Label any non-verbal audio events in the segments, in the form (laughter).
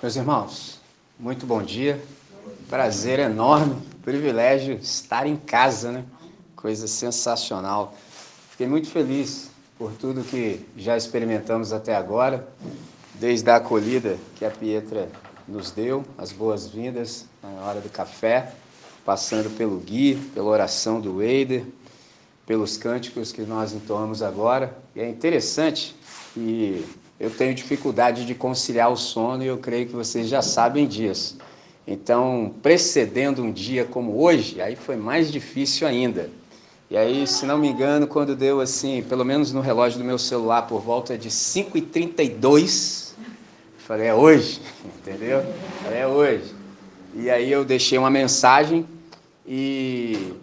Meus irmãos, muito bom dia. Prazer enorme, privilégio estar em casa, né? Coisa sensacional. Fiquei muito feliz por tudo que já experimentamos até agora, desde a acolhida que a Pietra nos deu, as boas-vindas na hora do café, passando pelo Gui, pela oração do Eider, pelos cânticos que nós entoamos agora. E é interessante que eu tenho dificuldade de conciliar o sono e eu creio que vocês já sabem disso. Então, precedendo um dia como hoje, aí foi mais difícil ainda. E aí, se não me engano, quando deu assim, pelo menos no relógio do meu celular, por volta de 5h32, falei, é hoje, (laughs) entendeu? Falei, é hoje. E aí eu deixei uma mensagem e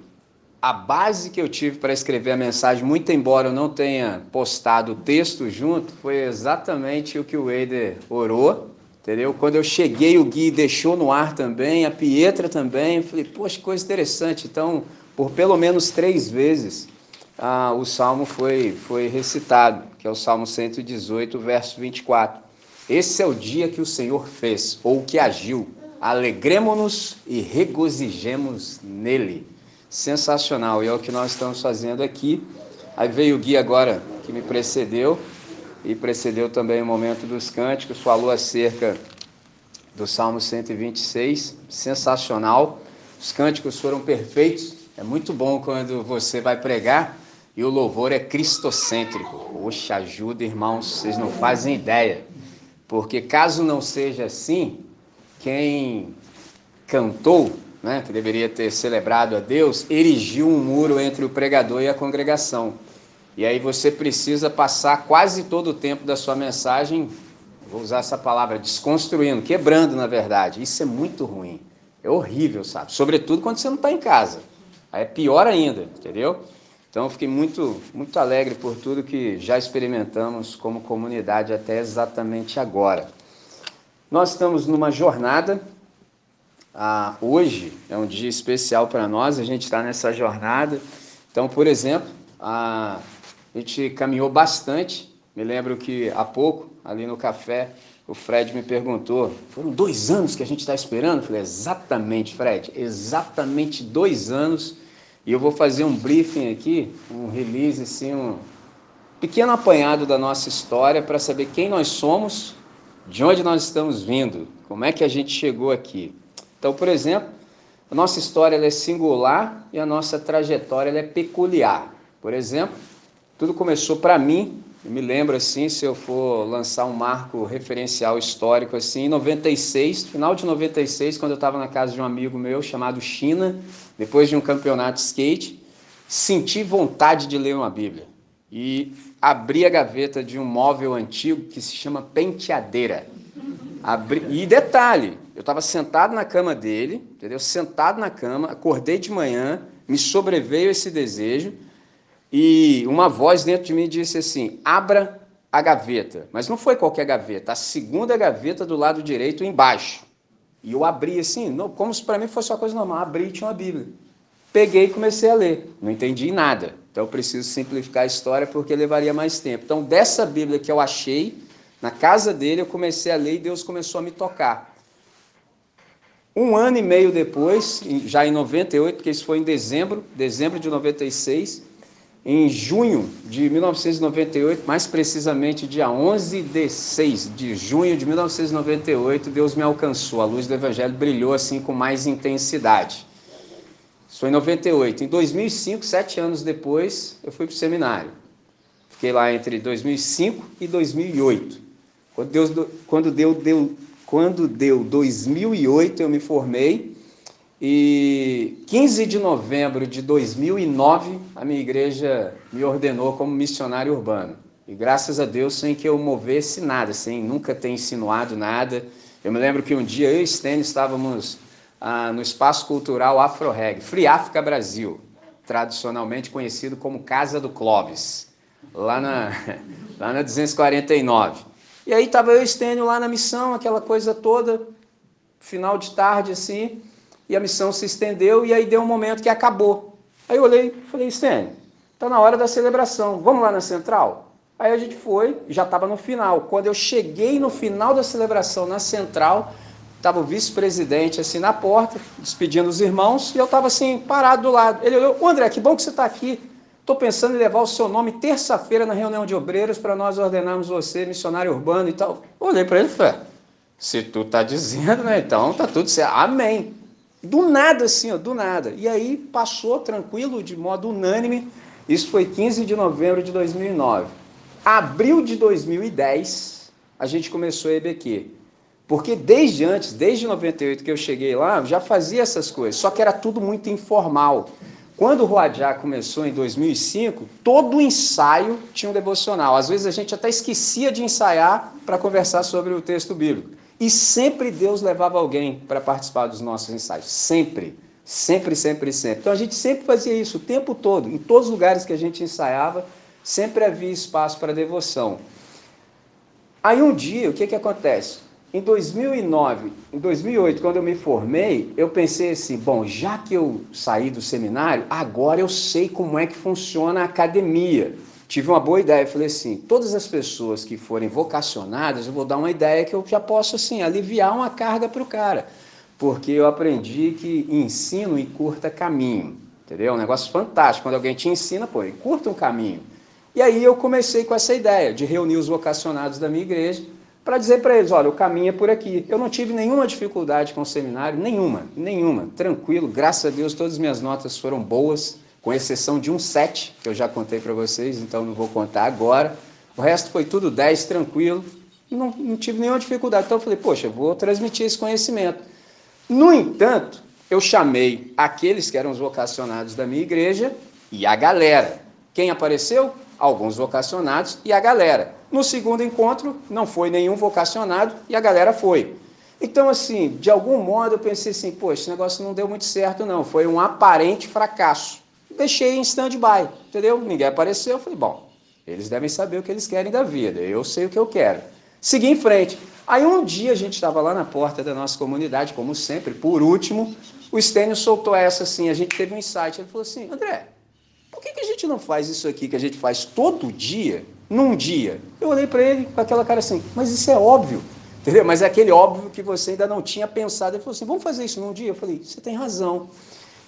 a base que eu tive para escrever a mensagem, muito embora eu não tenha postado o texto junto, foi exatamente o que o Eider orou, entendeu? Quando eu cheguei, o Gui deixou no ar também, a Pietra também, eu falei, poxa, coisa interessante. Então, por pelo menos três vezes, ah, o salmo foi, foi recitado, que é o Salmo 118, verso 24. Esse é o dia que o Senhor fez, ou que agiu. Alegremos-nos e regozijemos nele sensacional. E é o que nós estamos fazendo aqui. Aí veio o guia agora que me precedeu e precedeu também o momento dos cânticos, falou acerca do Salmo 126, sensacional. Os cânticos foram perfeitos. É muito bom quando você vai pregar e o louvor é cristocêntrico. Poxa, ajuda, irmãos, vocês não fazem ideia. Porque caso não seja assim, quem cantou né, que deveria ter celebrado a Deus, erigiu um muro entre o pregador e a congregação. E aí você precisa passar quase todo o tempo da sua mensagem, vou usar essa palavra, desconstruindo, quebrando na verdade. Isso é muito ruim. É horrível, sabe? Sobretudo quando você não está em casa. Aí é pior ainda, entendeu? Então eu fiquei muito, muito alegre por tudo que já experimentamos como comunidade até exatamente agora. Nós estamos numa jornada ah, hoje é um dia especial para nós, a gente está nessa jornada. Então, por exemplo, a, a gente caminhou bastante. Me lembro que há pouco, ali no café, o Fred me perguntou: foram dois anos que a gente está esperando? Eu falei: exatamente, Fred, exatamente dois anos. E eu vou fazer um briefing aqui, um release, assim, um pequeno apanhado da nossa história para saber quem nós somos, de onde nós estamos vindo, como é que a gente chegou aqui. Então, por exemplo, a nossa história é singular e a nossa trajetória é peculiar. Por exemplo, tudo começou para mim, eu me lembro assim, se eu for lançar um marco referencial histórico assim, em 96, final de 96, quando eu estava na casa de um amigo meu chamado China, depois de um campeonato de skate, senti vontade de ler uma Bíblia e abri a gaveta de um móvel antigo que se chama penteadeira. Abri... E detalhe, eu estava sentado na cama dele, entendeu? Sentado na cama, acordei de manhã, me sobreveio esse desejo e uma voz dentro de mim disse assim: abra a gaveta. Mas não foi qualquer gaveta, a segunda gaveta do lado direito embaixo. E eu abri assim, não, como se para mim fosse uma coisa normal. Abri e tinha uma Bíblia. Peguei e comecei a ler. Não entendi nada. Então eu preciso simplificar a história porque levaria mais tempo. Então, dessa Bíblia que eu achei, na casa dele, eu comecei a ler e Deus começou a me tocar. Um ano e meio depois, já em 98, porque isso foi em dezembro, dezembro de 96, em junho de 1998, mais precisamente dia 11 de 6 de junho de 1998, Deus me alcançou, a luz do Evangelho brilhou assim com mais intensidade. Isso foi em 98. Em 2005, sete anos depois, eu fui para o seminário. Fiquei lá entre 2005 e 2008. Quando Deus, quando Deus deu, quando deu 2008, eu me formei e 15 de novembro de 2009, a minha igreja me ordenou como missionário urbano. E graças a Deus, sem que eu movesse nada, sem nunca ter insinuado nada. Eu me lembro que um dia eu e Stênio estávamos ah, no espaço cultural Afro-Reg, Free África Brasil, tradicionalmente conhecido como Casa do Clóvis, lá na, (laughs) lá na 249. E aí estava eu e Estênio lá na missão, aquela coisa toda, final de tarde assim, e a missão se estendeu e aí deu um momento que acabou. Aí eu olhei e falei, Estênio, está na hora da celebração, vamos lá na central? Aí a gente foi, já estava no final. Quando eu cheguei no final da celebração na central, estava o vice-presidente assim na porta, despedindo os irmãos, e eu estava assim, parado do lado. Ele olhou, André, que bom que você está aqui. Estou pensando em levar o seu nome terça-feira na reunião de obreiros para nós ordenarmos você, missionário urbano e tal. Olhei para ele e falei, se tu está dizendo, né? Então tá tudo certo. Amém. Do nada, assim, ó, do nada. E aí passou tranquilo, de modo unânime. Isso foi 15 de novembro de 2009. Abril de 2010, a gente começou a EBQ. Porque desde antes, desde 98 que eu cheguei lá, já fazia essas coisas, só que era tudo muito informal. Quando o Ruajá começou em 2005, todo ensaio tinha um devocional. Às vezes a gente até esquecia de ensaiar para conversar sobre o texto bíblico. E sempre Deus levava alguém para participar dos nossos ensaios. Sempre. Sempre, sempre, sempre. Então a gente sempre fazia isso o tempo todo. Em todos os lugares que a gente ensaiava, sempre havia espaço para devoção. Aí um dia, o que, que acontece? Em 2009, em 2008, quando eu me formei, eu pensei assim: bom, já que eu saí do seminário, agora eu sei como é que funciona a academia. Tive uma boa ideia, falei assim: todas as pessoas que forem vocacionadas, eu vou dar uma ideia que eu já posso assim aliviar uma carga para o cara, porque eu aprendi que ensino e curta caminho, entendeu? É um negócio fantástico. Quando alguém te ensina, pô, curta um caminho. E aí eu comecei com essa ideia de reunir os vocacionados da minha igreja para dizer para eles, olha, o caminho é por aqui. Eu não tive nenhuma dificuldade com o seminário, nenhuma, nenhuma. Tranquilo, graças a Deus todas as minhas notas foram boas, com exceção de um 7, que eu já contei para vocês, então não vou contar agora. O resto foi tudo 10, tranquilo, não, não tive nenhuma dificuldade. Então eu falei, poxa, eu vou transmitir esse conhecimento. No entanto, eu chamei aqueles que eram os vocacionados da minha igreja e a galera. Quem apareceu? Alguns vocacionados e a galera. No segundo encontro, não foi nenhum vocacionado e a galera foi. Então, assim, de algum modo eu pensei assim, pô, esse negócio não deu muito certo, não. Foi um aparente fracasso. Deixei em stand-by, entendeu? Ninguém apareceu. Eu falei, bom, eles devem saber o que eles querem da vida. Eu sei o que eu quero. Segui em frente. Aí um dia a gente estava lá na porta da nossa comunidade, como sempre, por último, o Stênio soltou essa assim, a gente teve um insight. Ele falou assim, André, por que, que a gente não faz isso aqui que a gente faz todo dia num dia. Eu olhei para ele com aquela cara assim, mas isso é óbvio, entendeu? Mas é aquele óbvio que você ainda não tinha pensado. Ele falou assim, vamos fazer isso num dia? Eu falei, você tem razão.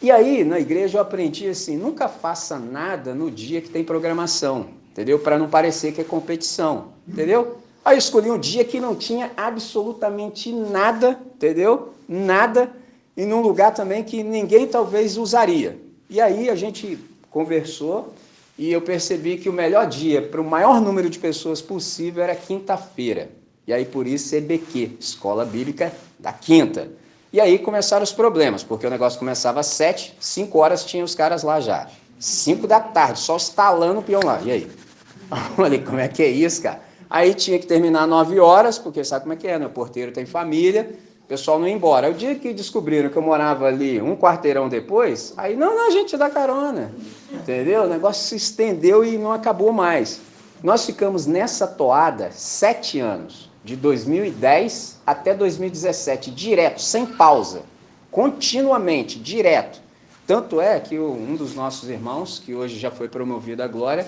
E aí, na igreja, eu aprendi assim, nunca faça nada no dia que tem programação, entendeu? Para não parecer que é competição, entendeu? Aí eu escolhi um dia que não tinha absolutamente nada, entendeu? Nada, e num lugar também que ninguém talvez usaria. E aí a gente conversou, e eu percebi que o melhor dia para o maior número de pessoas possível era quinta-feira. E aí por isso EBQ, Escola Bíblica da Quinta. E aí começaram os problemas, porque o negócio começava às sete, cinco horas tinha os caras lá já. Cinco da tarde, só estalando o peão lá. E aí? (laughs) Olha como é que é isso, cara? Aí tinha que terminar nove horas, porque sabe como é que é, né? O porteiro tem família, o pessoal não ia embora. O dia que descobriram que eu morava ali um quarteirão depois, aí não, não, a gente dá carona. Entendeu? O negócio se estendeu e não acabou mais. Nós ficamos nessa toada sete anos, de 2010 até 2017, direto, sem pausa, continuamente, direto. Tanto é que um dos nossos irmãos, que hoje já foi promovido à glória,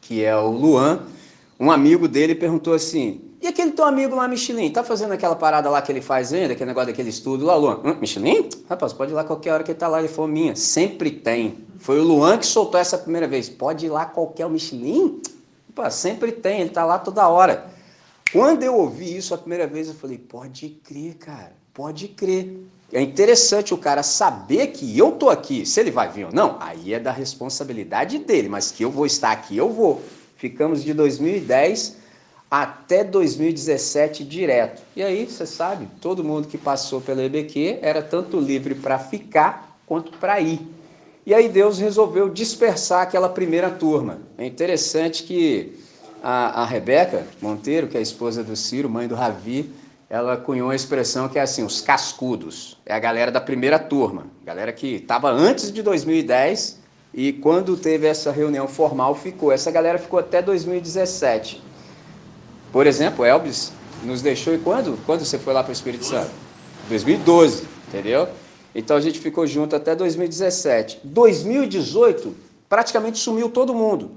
que é o Luan, um amigo dele perguntou assim: e aquele teu amigo lá, Michelin, tá fazendo aquela parada lá que ele faz ainda, aquele negócio daquele estudo lá, Luan? Hum, Michelin? Rapaz, pode ir lá qualquer hora que ele tá lá. Ele falou, minha, sempre tem. Foi o Luan que soltou essa primeira vez. Pode ir lá qualquer o Michelin? Pô, sempre tem, ele tá lá toda hora. Quando eu ouvi isso a primeira vez, eu falei, pode crer, cara, pode crer. É interessante o cara saber que eu tô aqui. Se ele vai vir ou não, aí é da responsabilidade dele, mas que eu vou estar aqui, eu vou. Ficamos de 2010 até 2017 direto. E aí, você sabe, todo mundo que passou pela EBQ era tanto livre para ficar quanto para ir. E aí Deus resolveu dispersar aquela primeira turma. É interessante que a, a Rebeca Monteiro, que é a esposa do Ciro, mãe do Ravi, ela cunhou a expressão que é assim, os cascudos. É a galera da primeira turma, galera que estava antes de 2010 e quando teve essa reunião formal ficou. Essa galera ficou até 2017. Por exemplo, Elvis nos deixou e quando? Quando você foi lá para o Espírito Santo? 2012, entendeu? Então a gente ficou junto até 2017. 2018, praticamente sumiu todo mundo.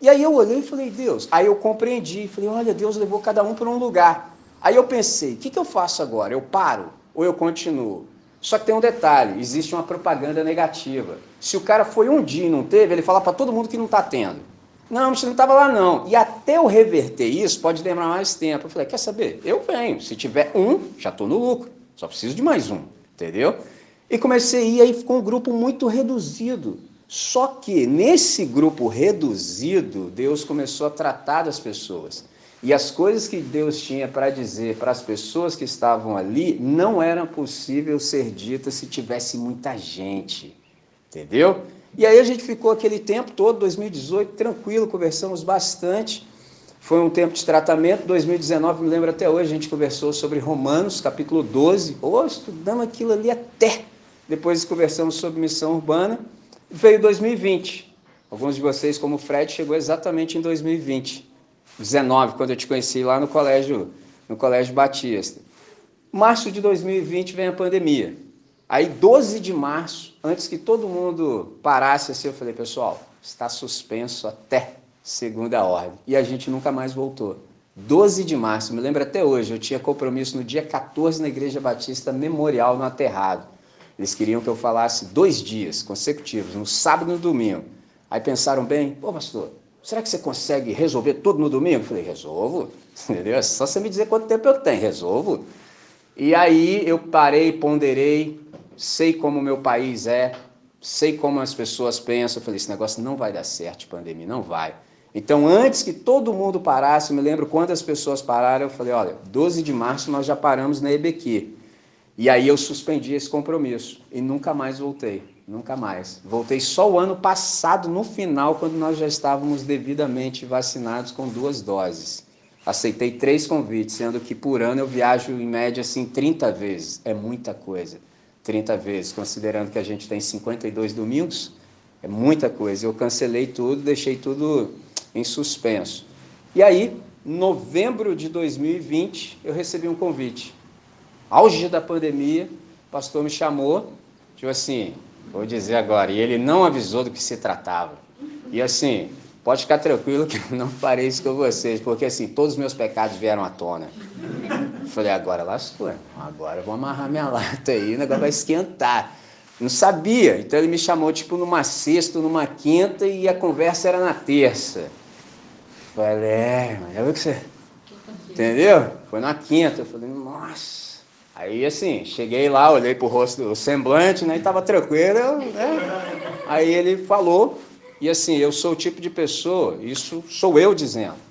E aí eu olhei e falei, Deus, aí eu compreendi, falei, olha, Deus levou cada um para um lugar. Aí eu pensei, o que, que eu faço agora? Eu paro ou eu continuo? Só que tem um detalhe, existe uma propaganda negativa. Se o cara foi um dia e não teve, ele fala para todo mundo que não está tendo. Não, você não estava lá não. E até eu reverter isso, pode demorar mais tempo. Eu falei, quer saber? Eu venho. Se tiver um, já estou no lucro. Só preciso de mais um, entendeu? E comecei a ir, aí ficou um grupo muito reduzido. Só que nesse grupo reduzido, Deus começou a tratar das pessoas. E as coisas que Deus tinha para dizer para as pessoas que estavam ali não eram possível ser ditas se tivesse muita gente. Entendeu? E aí a gente ficou aquele tempo todo, 2018, tranquilo, conversamos bastante. Foi um tempo de tratamento. 2019, me lembro até hoje, a gente conversou sobre Romanos, capítulo 12. Oh, estudamos aquilo ali até. Depois conversamos sobre missão urbana. Veio 2020. Alguns de vocês, como o Fred, chegou exatamente em 2020. 19, quando eu te conheci lá no colégio, no colégio Batista. Março de 2020 vem a pandemia. Aí 12 de março, antes que todo mundo parasse assim, eu falei, pessoal, está suspenso até segunda ordem. E a gente nunca mais voltou. 12 de março, me lembro até hoje, eu tinha compromisso no dia 14 na Igreja Batista Memorial no Aterrado. Eles queriam que eu falasse dois dias consecutivos, no sábado e no domingo. Aí pensaram bem, pô pastor, será que você consegue resolver tudo no domingo? Eu falei, resolvo, (laughs) entendeu? É só você me dizer quanto tempo eu tenho, resolvo. E aí eu parei, ponderei, sei como o meu país é, sei como as pessoas pensam. Eu falei, esse negócio não vai dar certo, pandemia, não vai. Então, antes que todo mundo parasse, eu me lembro quando as pessoas pararam, eu falei, olha, 12 de março nós já paramos na EBQ. E aí eu suspendi esse compromisso e nunca mais voltei, nunca mais. Voltei só o ano passado, no final, quando nós já estávamos devidamente vacinados com duas doses. Aceitei três convites, sendo que por ano eu viajo em média assim 30 vezes. É muita coisa. 30 vezes, considerando que a gente tem 52 domingos, é muita coisa. Eu cancelei tudo, deixei tudo em suspenso. E aí, novembro de 2020, eu recebi um convite auge da pandemia, o pastor me chamou, tipo assim, vou dizer agora, e ele não avisou do que se tratava. E assim, pode ficar tranquilo que eu não farei isso com vocês, porque assim, todos os meus pecados vieram à tona. Falei, agora lascou, agora eu vou amarrar minha (laughs) lata aí, o negócio vai esquentar. Não sabia, então ele me chamou tipo numa sexta, numa quinta e a conversa era na terça. Falei, é, mas é o que você. Entendeu? Foi na quinta. Eu falei, nossa. Aí, assim, cheguei lá, olhei pro rosto do semblante, né, e tava tranquilo, né? Aí ele falou, e assim, eu sou o tipo de pessoa, isso sou eu dizendo.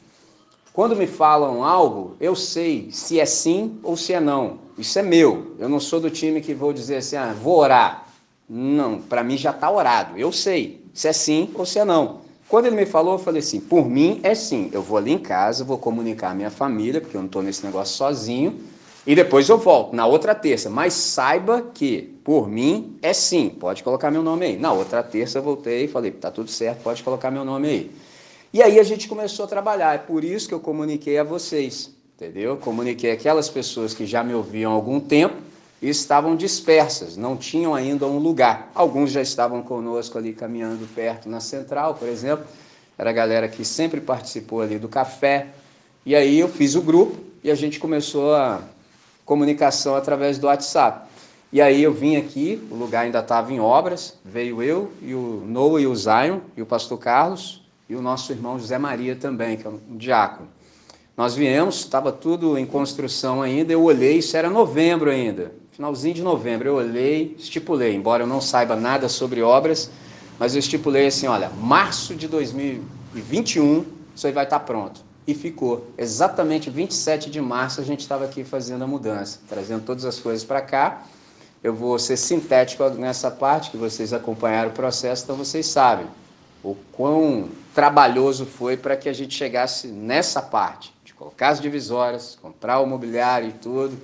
Quando me falam algo, eu sei se é sim ou se é não. Isso é meu. Eu não sou do time que vou dizer assim, ah, vou orar. Não, para mim já está orado. Eu sei se é sim ou se é não. Quando ele me falou, eu falei assim: por mim é sim. Eu vou ali em casa, vou comunicar à minha família, porque eu não estou nesse negócio sozinho e depois eu volto na outra terça. Mas saiba que, por mim, é sim. Pode colocar meu nome aí. Na outra terça eu voltei e falei, tá tudo certo, pode colocar meu nome aí. E aí a gente começou a trabalhar. É por isso que eu comuniquei a vocês, entendeu? Comuniquei aquelas pessoas que já me ouviam há algum tempo e estavam dispersas, não tinham ainda um lugar. Alguns já estavam conosco ali caminhando perto na central, por exemplo. Era a galera que sempre participou ali do café. E aí eu fiz o grupo e a gente começou a comunicação através do WhatsApp. E aí eu vim aqui, o lugar ainda estava em obras, veio eu e o Noah e o Zion e o pastor Carlos e o nosso irmão José Maria também, que é um diácono. Nós viemos, estava tudo em construção ainda, eu olhei, isso era novembro ainda, finalzinho de novembro, eu olhei, estipulei, embora eu não saiba nada sobre obras, mas eu estipulei assim, olha, março de 2021, isso aí vai estar pronto e ficou. Exatamente 27 de março a gente estava aqui fazendo a mudança, trazendo todas as coisas para cá. Eu vou ser sintético nessa parte, que vocês acompanharam o processo, então vocês sabem o quão trabalhoso foi para que a gente chegasse nessa parte, de colocar as divisórias, comprar o mobiliário e tudo,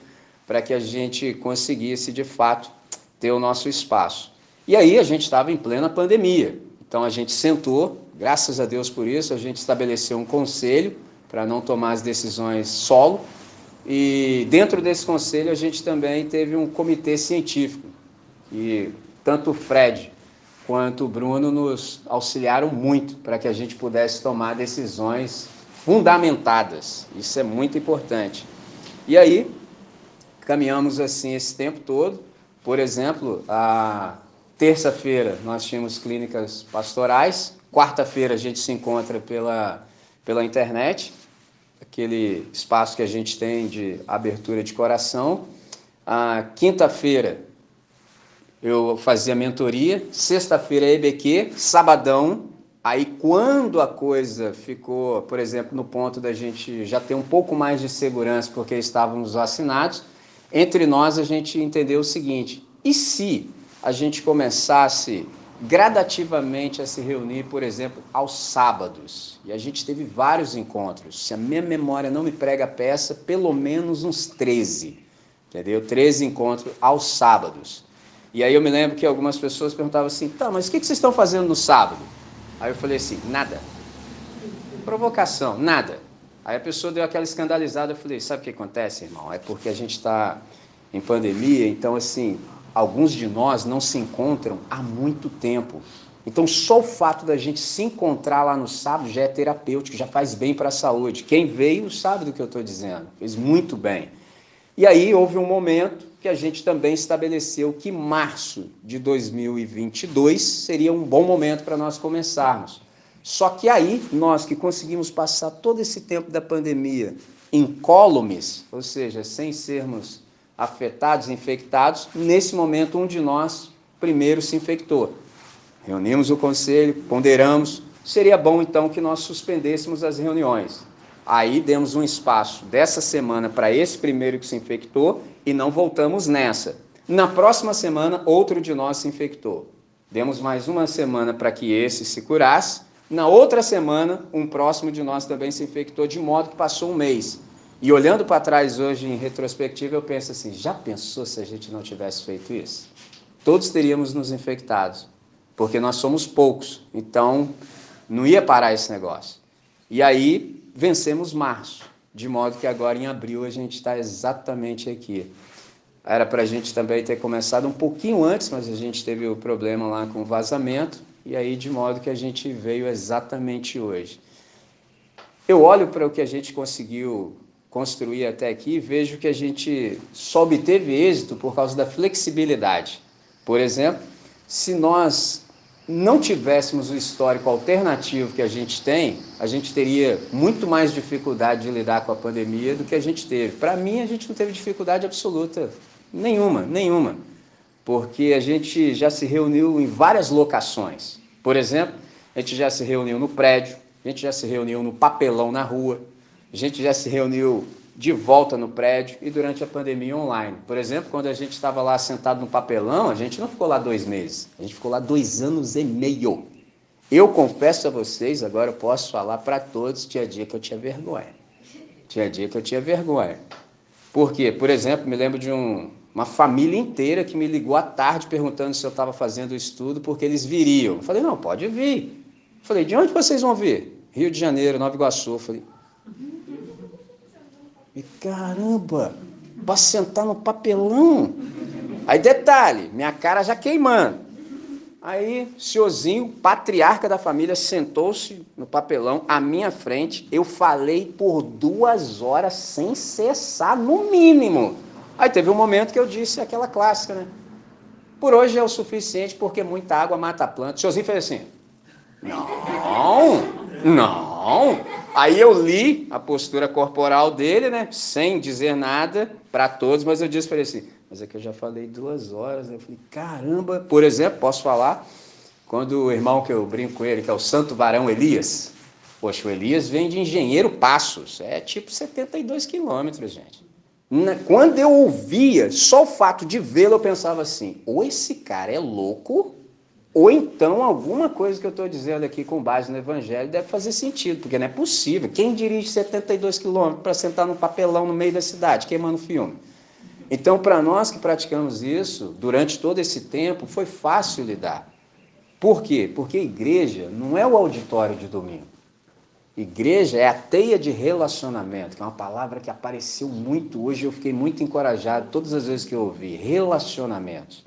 para que a gente conseguisse de fato ter o nosso espaço. E aí a gente estava em plena pandemia, então a gente sentou, graças a Deus por isso, a gente estabeleceu um conselho para não tomar as decisões solo. E dentro desse conselho a gente também teve um comitê científico, e tanto o Fred quanto o Bruno nos auxiliaram muito para que a gente pudesse tomar decisões fundamentadas. Isso é muito importante. E aí, caminhamos assim esse tempo todo. Por exemplo, a terça-feira nós tínhamos clínicas pastorais, quarta-feira a gente se encontra pela, pela internet, aquele espaço que a gente tem de abertura de coração. A quinta-feira eu fazia mentoria, sexta-feira EBQ, sabadão. Aí quando a coisa ficou, por exemplo, no ponto da gente já ter um pouco mais de segurança porque estávamos vacinados, entre nós a gente entendeu o seguinte: e se a gente começasse gradativamente a se reunir, por exemplo, aos sábados? E a gente teve vários encontros. Se a minha memória não me prega a peça, pelo menos uns 13. Entendeu? 13 encontros aos sábados. E aí eu me lembro que algumas pessoas perguntavam assim: tá, mas o que vocês estão fazendo no sábado? Aí eu falei assim: nada. Provocação, nada. Aí a pessoa deu aquela escandalizada. Eu falei: sabe o que acontece, irmão? É porque a gente está em pandemia, então, assim, alguns de nós não se encontram há muito tempo. Então, só o fato da gente se encontrar lá no sábado já é terapêutico, já faz bem para a saúde. Quem veio sabe do que eu estou dizendo, fez muito bem. E aí houve um momento que a gente também estabeleceu que março de 2022 seria um bom momento para nós começarmos. Só que aí, nós que conseguimos passar todo esse tempo da pandemia incólumes, ou seja, sem sermos afetados, infectados, nesse momento um de nós primeiro se infectou. Reunimos o conselho, ponderamos, seria bom então que nós suspendêssemos as reuniões. Aí demos um espaço dessa semana para esse primeiro que se infectou e não voltamos nessa. Na próxima semana, outro de nós se infectou. Demos mais uma semana para que esse se curasse. Na outra semana, um próximo de nós também se infectou, de modo que passou um mês. E olhando para trás hoje em retrospectiva, eu penso assim: já pensou se a gente não tivesse feito isso? Todos teríamos nos infectado, porque nós somos poucos, então não ia parar esse negócio. E aí vencemos março, de modo que agora em abril a gente está exatamente aqui. Era para a gente também ter começado um pouquinho antes, mas a gente teve o problema lá com o vazamento, e aí de modo que a gente veio exatamente hoje. Eu olho para o que a gente conseguiu construir até aqui, vejo que a gente só obteve êxito por causa da flexibilidade. Por exemplo, se nós não tivéssemos o histórico alternativo que a gente tem, a gente teria muito mais dificuldade de lidar com a pandemia do que a gente teve. Para mim, a gente não teve dificuldade absoluta nenhuma, nenhuma, porque a gente já se reuniu em várias locações. Por exemplo, a gente já se reuniu no prédio, a gente já se reuniu no papelão na rua, a gente já se reuniu de volta no prédio e durante a pandemia online. Por exemplo, quando a gente estava lá sentado no papelão, a gente não ficou lá dois meses, a gente ficou lá dois anos e meio. Eu confesso a vocês, agora eu posso falar para todos, tinha dia que eu tinha vergonha. Tinha dia que eu tinha vergonha. Por quê? Por exemplo, me lembro de um, uma família inteira que me ligou à tarde perguntando se eu estava fazendo o estudo porque eles viriam. Eu falei, não, pode vir. Eu falei, de onde vocês vão vir? Rio de Janeiro, Nova Iguaçu. Eu falei, e caramba, para sentar no papelão. Aí detalhe, minha cara já queimando. Aí, senhorzinho, patriarca da família, sentou-se no papelão à minha frente. Eu falei por duas horas sem cessar, no mínimo. Aí teve um momento que eu disse aquela clássica, né? Por hoje é o suficiente porque muita água mata a planta. O senhorzinho fez assim. Não, não. Aí eu li a postura corporal dele, né? Sem dizer nada para todos, mas eu disse para ele assim: Mas é que eu já falei duas horas. Né? Eu falei: Caramba, por exemplo, posso falar? Quando o irmão que eu brinco com ele, que é o Santo Varão Elias, poxa, o Elias vem de Engenheiro Passos, é tipo 72 quilômetros, gente. Quando eu ouvia, só o fato de vê-lo, eu pensava assim: ou esse cara é louco, ou então alguma coisa que eu estou dizendo aqui com base no Evangelho deve fazer sentido, porque não é possível. Quem dirige 72 quilômetros para sentar num papelão no meio da cidade, queimando filme? Então, para nós que praticamos isso, durante todo esse tempo, foi fácil lidar. Por quê? Porque igreja não é o auditório de domingo. Igreja é a teia de relacionamento, que é uma palavra que apareceu muito hoje, eu fiquei muito encorajado todas as vezes que eu ouvi. Relacionamentos.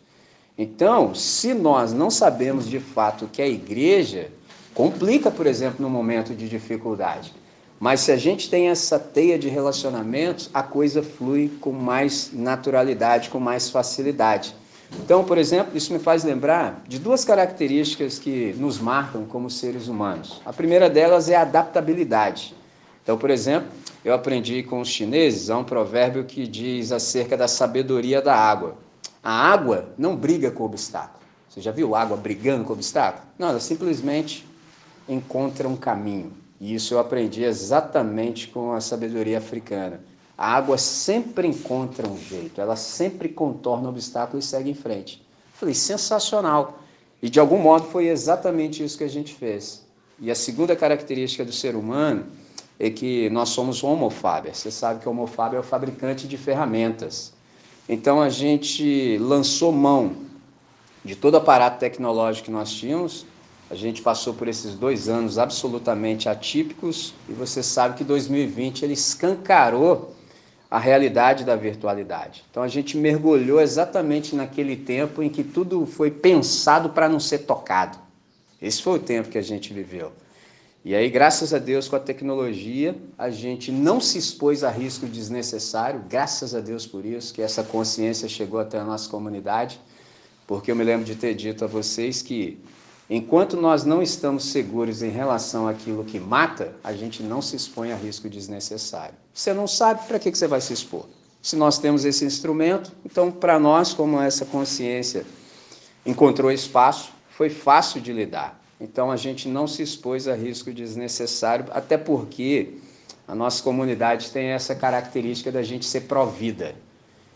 Então, se nós não sabemos de fato o que é igreja, complica, por exemplo, no momento de dificuldade. Mas se a gente tem essa teia de relacionamentos, a coisa flui com mais naturalidade, com mais facilidade. Então, por exemplo, isso me faz lembrar de duas características que nos marcam como seres humanos. A primeira delas é a adaptabilidade. Então, por exemplo, eu aprendi com os chineses há um provérbio que diz acerca da sabedoria da água. A água não briga com o obstáculo. Você já viu água brigando com o obstáculo? Não, ela simplesmente encontra um caminho. E isso eu aprendi exatamente com a sabedoria africana. A água sempre encontra um jeito, ela sempre contorna o obstáculo e segue em frente. Falei, sensacional. E de algum modo foi exatamente isso que a gente fez. E a segunda característica do ser humano é que nós somos homofábios. Você sabe que o homofábio é o fabricante de ferramentas. Então a gente lançou mão de todo o aparato tecnológico que nós tínhamos. A gente passou por esses dois anos absolutamente atípicos e você sabe que 2020 ele escancarou a realidade da virtualidade. Então a gente mergulhou exatamente naquele tempo em que tudo foi pensado para não ser tocado. Esse foi o tempo que a gente viveu. E aí, graças a Deus, com a tecnologia, a gente não se expôs a risco desnecessário, graças a Deus por isso, que essa consciência chegou até a nossa comunidade, porque eu me lembro de ter dito a vocês que Enquanto nós não estamos seguros em relação àquilo que mata, a gente não se expõe a risco desnecessário. Você não sabe para que você vai se expor. Se nós temos esse instrumento, então para nós, como essa consciência encontrou espaço, foi fácil de lidar. Então a gente não se expôs a risco desnecessário, até porque a nossa comunidade tem essa característica da gente ser pró-vida.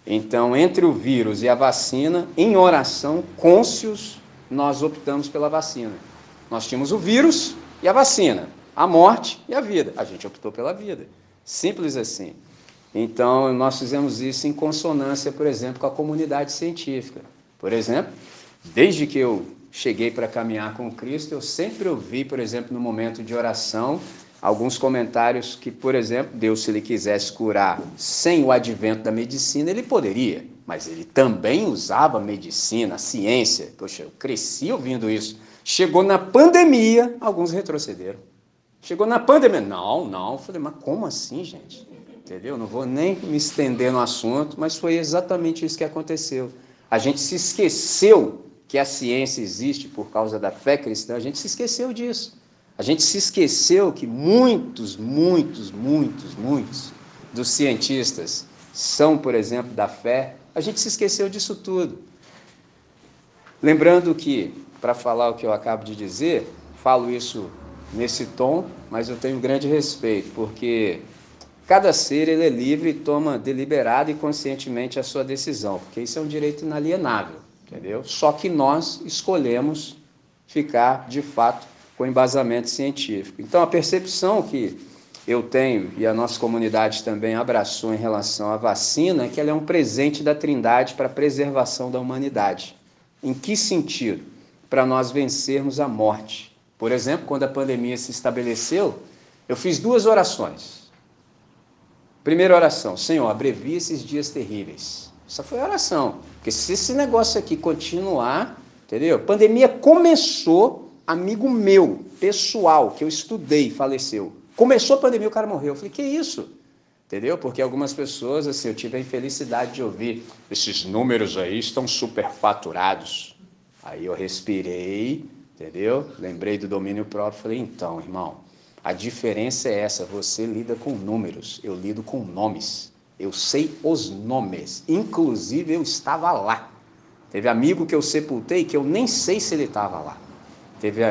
Então, entre o vírus e a vacina, em oração, cônscios nós optamos pela vacina. Nós tínhamos o vírus e a vacina, a morte e a vida. A gente optou pela vida. Simples assim. Então, nós fizemos isso em consonância, por exemplo, com a comunidade científica. Por exemplo, desde que eu cheguei para caminhar com Cristo, eu sempre ouvi, por exemplo, no momento de oração, alguns comentários que, por exemplo, Deus, se ele quisesse curar sem o advento da medicina, ele poderia mas ele também usava a medicina, a ciência. Poxa, eu cresci ouvindo isso. Chegou na pandemia, alguns retrocederam. Chegou na pandemia, não, não. Falei, mas como assim, gente? Entendeu? Não vou nem me estender no assunto, mas foi exatamente isso que aconteceu. A gente se esqueceu que a ciência existe por causa da fé cristã, a gente se esqueceu disso. A gente se esqueceu que muitos, muitos, muitos, muitos dos cientistas são, por exemplo, da fé a gente se esqueceu disso tudo. Lembrando que, para falar o que eu acabo de dizer, falo isso nesse tom, mas eu tenho grande respeito, porque cada ser ele é livre e toma deliberado e conscientemente a sua decisão, porque isso é um direito inalienável, entendeu? Só que nós escolhemos ficar, de fato, com embasamento científico. Então, a percepção que eu tenho e a nossa comunidade também abraçou em relação à vacina é que ela é um presente da Trindade para a preservação da humanidade. Em que sentido? Para nós vencermos a morte. Por exemplo, quando a pandemia se estabeleceu, eu fiz duas orações. Primeira oração, Senhor, abrevia esses dias terríveis. Essa foi a oração. Porque se esse negócio aqui continuar, entendeu? pandemia começou, amigo meu, pessoal, que eu estudei, faleceu. Começou a pandemia, o cara morreu. Eu falei, que isso? Entendeu? Porque algumas pessoas, assim, eu tive a infelicidade de ouvir, esses números aí estão superfaturados. Aí eu respirei, entendeu? Lembrei do domínio próprio, falei, então, irmão, a diferença é essa, você lida com números, eu lido com nomes. Eu sei os nomes, inclusive eu estava lá. Teve amigo que eu sepultei que eu nem sei se ele estava lá. Teve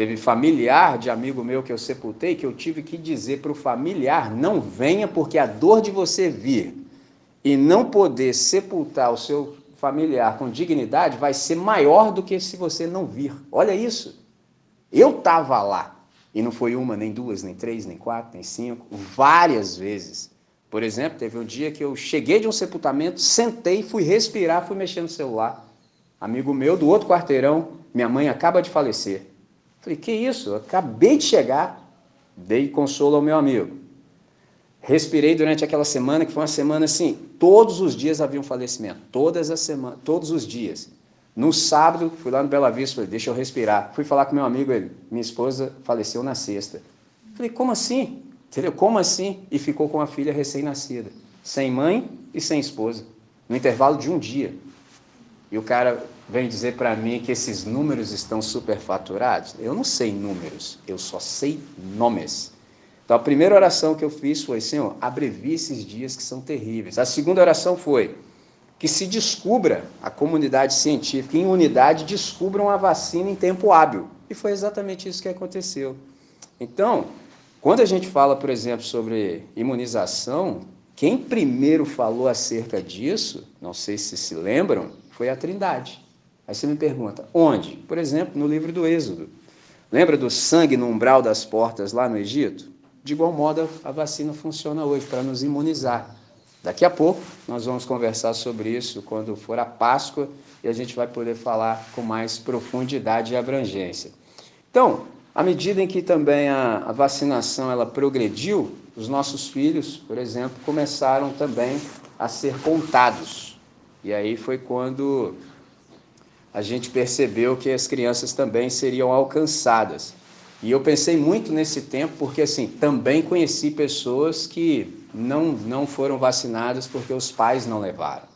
Teve familiar de amigo meu que eu sepultei que eu tive que dizer para o familiar: não venha, porque a dor de você vir e não poder sepultar o seu familiar com dignidade vai ser maior do que se você não vir. Olha isso. Eu estava lá. E não foi uma, nem duas, nem três, nem quatro, nem cinco, várias vezes. Por exemplo, teve um dia que eu cheguei de um sepultamento, sentei, fui respirar, fui mexer no celular. Amigo meu do outro quarteirão, minha mãe acaba de falecer. Falei, que isso? Eu acabei de chegar, dei consolo ao meu amigo. Respirei durante aquela semana, que foi uma semana assim, todos os dias havia um falecimento, todas as semanas, todos os dias. No sábado, fui lá no Bela Vista, falei, deixa eu respirar. Fui falar com meu amigo, ele, minha esposa faleceu na sexta. Falei, como assim? Entendeu? Como assim? E ficou com a filha recém-nascida, sem mãe e sem esposa, no intervalo de um dia. E o cara vem dizer para mim que esses números estão superfaturados. Eu não sei números, eu só sei nomes. Então a primeira oração que eu fiz foi: Senhor, abrevie esses dias que são terríveis. A segunda oração foi: que se descubra, a comunidade científica em unidade descubram a vacina em tempo hábil. E foi exatamente isso que aconteceu. Então, quando a gente fala, por exemplo, sobre imunização, quem primeiro falou acerca disso, não sei se se lembram, foi a Trindade. Aí você me pergunta, onde? Por exemplo, no livro do Êxodo. Lembra do sangue no umbral das portas lá no Egito? De igual modo, a vacina funciona hoje para nos imunizar. Daqui a pouco nós vamos conversar sobre isso quando for a Páscoa e a gente vai poder falar com mais profundidade e abrangência. Então, à medida em que também a, a vacinação ela progrediu, os nossos filhos, por exemplo, começaram também a ser contados. E aí foi quando a gente percebeu que as crianças também seriam alcançadas. E eu pensei muito nesse tempo, porque assim, também conheci pessoas que não, não foram vacinadas porque os pais não levaram.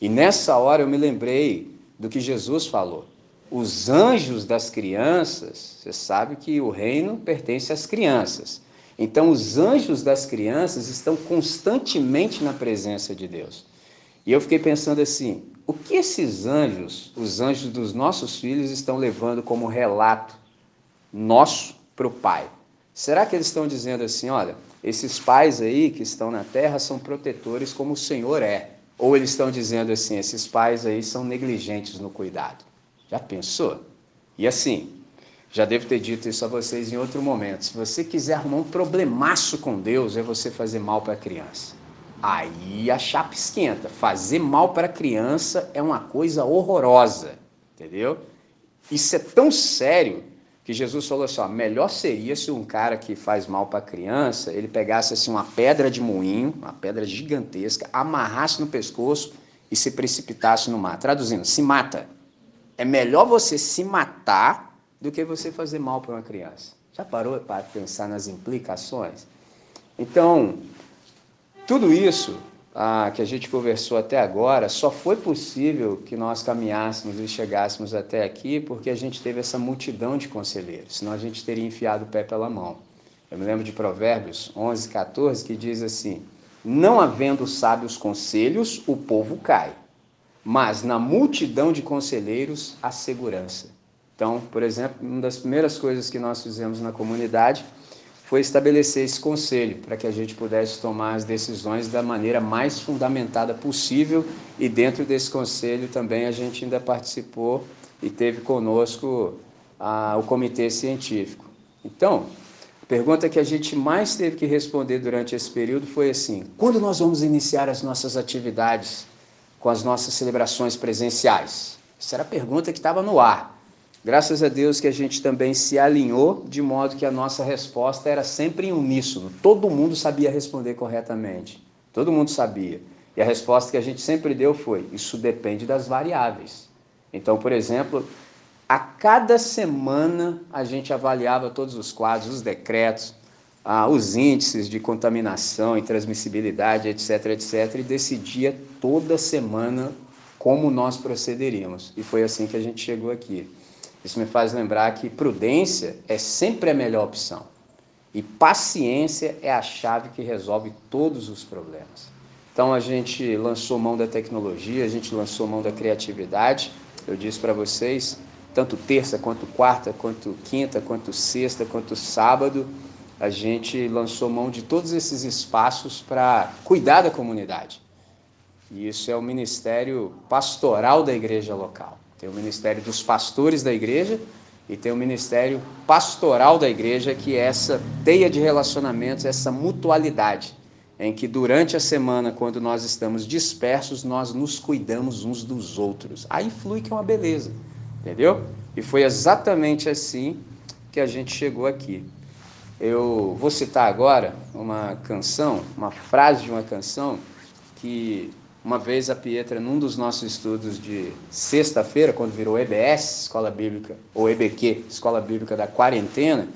E nessa hora eu me lembrei do que Jesus falou. Os anjos das crianças, você sabe que o reino pertence às crianças. Então, os anjos das crianças estão constantemente na presença de Deus. E eu fiquei pensando assim: o que esses anjos, os anjos dos nossos filhos, estão levando como relato nosso para o Pai? Será que eles estão dizendo assim: olha, esses pais aí que estão na terra são protetores como o Senhor é. Ou eles estão dizendo assim, esses pais aí são negligentes no cuidado. Já pensou? E assim, já devo ter dito isso a vocês em outro momento. Se você quiser arrumar um problemaço com Deus, é você fazer mal para a criança. Aí a chapa esquenta. Fazer mal para a criança é uma coisa horrorosa, entendeu? Isso é tão sério que Jesus falou assim: ó, melhor seria se um cara que faz mal para a criança, ele pegasse assim uma pedra de moinho, uma pedra gigantesca, amarrasse no pescoço e se precipitasse no mar. Traduzindo, se mata. É melhor você se matar do que você fazer mal para uma criança. Já parou para pensar nas implicações? Então, tudo isso ah, que a gente conversou até agora, só foi possível que nós caminhássemos e chegássemos até aqui porque a gente teve essa multidão de conselheiros, senão a gente teria enfiado o pé pela mão. Eu me lembro de Provérbios 11, 14, que diz assim: Não havendo sábios conselhos, o povo cai, mas na multidão de conselheiros, a segurança. Então, por exemplo, uma das primeiras coisas que nós fizemos na comunidade foi estabelecer esse conselho para que a gente pudesse tomar as decisões da maneira mais fundamentada possível e dentro desse conselho também a gente ainda participou e teve conosco a, o comitê científico. Então, a pergunta que a gente mais teve que responder durante esse período foi assim: quando nós vamos iniciar as nossas atividades com as nossas celebrações presenciais? Essa era a pergunta que estava no ar. Graças a Deus que a gente também se alinhou de modo que a nossa resposta era sempre em uníssono. Todo mundo sabia responder corretamente. Todo mundo sabia. E a resposta que a gente sempre deu foi: isso depende das variáveis. Então, por exemplo, a cada semana a gente avaliava todos os quadros, os decretos, ah, os índices de contaminação e transmissibilidade, etc, etc, e decidia toda semana como nós procederíamos. E foi assim que a gente chegou aqui. Isso me faz lembrar que prudência é sempre a melhor opção. E paciência é a chave que resolve todos os problemas. Então a gente lançou mão da tecnologia, a gente lançou mão da criatividade. Eu disse para vocês, tanto terça quanto quarta, quanto quinta, quanto sexta, quanto sábado, a gente lançou mão de todos esses espaços para cuidar da comunidade. E isso é o ministério pastoral da igreja local. Tem o ministério dos pastores da igreja e tem o ministério pastoral da igreja, que é essa teia de relacionamentos, essa mutualidade, em que durante a semana, quando nós estamos dispersos, nós nos cuidamos uns dos outros. Aí flui que é uma beleza, entendeu? E foi exatamente assim que a gente chegou aqui. Eu vou citar agora uma canção, uma frase de uma canção que Uma vez a Pietra, num dos nossos estudos de sexta-feira, quando virou EBS, Escola Bíblica, ou EBQ, Escola Bíblica da Quarentena,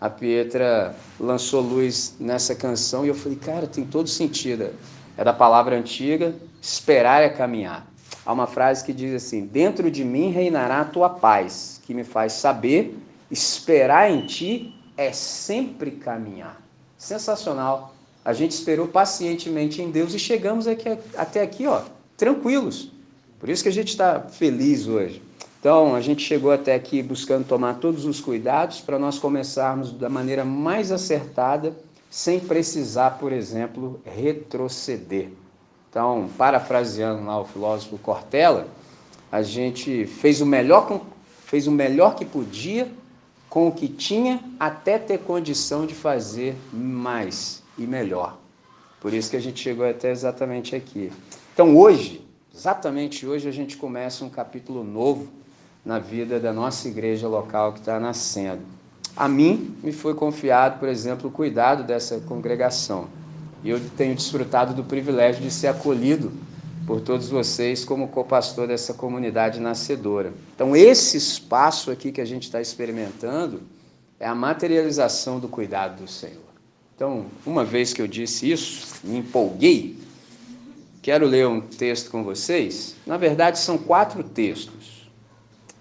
a Pietra lançou luz nessa canção e eu falei, cara, tem todo sentido. É da palavra antiga, esperar é caminhar. Há uma frase que diz assim: Dentro de mim reinará a tua paz, que me faz saber, esperar em ti é sempre caminhar. Sensacional. A gente esperou pacientemente em Deus e chegamos aqui, até aqui, ó, tranquilos. Por isso que a gente está feliz hoje. Então, a gente chegou até aqui buscando tomar todos os cuidados para nós começarmos da maneira mais acertada, sem precisar, por exemplo, retroceder. Então, parafraseando lá o filósofo Cortella, a gente fez o melhor, fez o melhor que podia com o que tinha até ter condição de fazer mais e melhor. Por isso que a gente chegou até exatamente aqui. Então hoje, exatamente hoje, a gente começa um capítulo novo na vida da nossa igreja local que está nascendo. A mim me foi confiado, por exemplo, o cuidado dessa congregação. E eu tenho desfrutado do privilégio de ser acolhido por todos vocês como co-pastor dessa comunidade nascedora. Então, esse espaço aqui que a gente está experimentando é a materialização do cuidado do Senhor. Então, uma vez que eu disse isso, me empolguei, quero ler um texto com vocês. Na verdade, são quatro textos.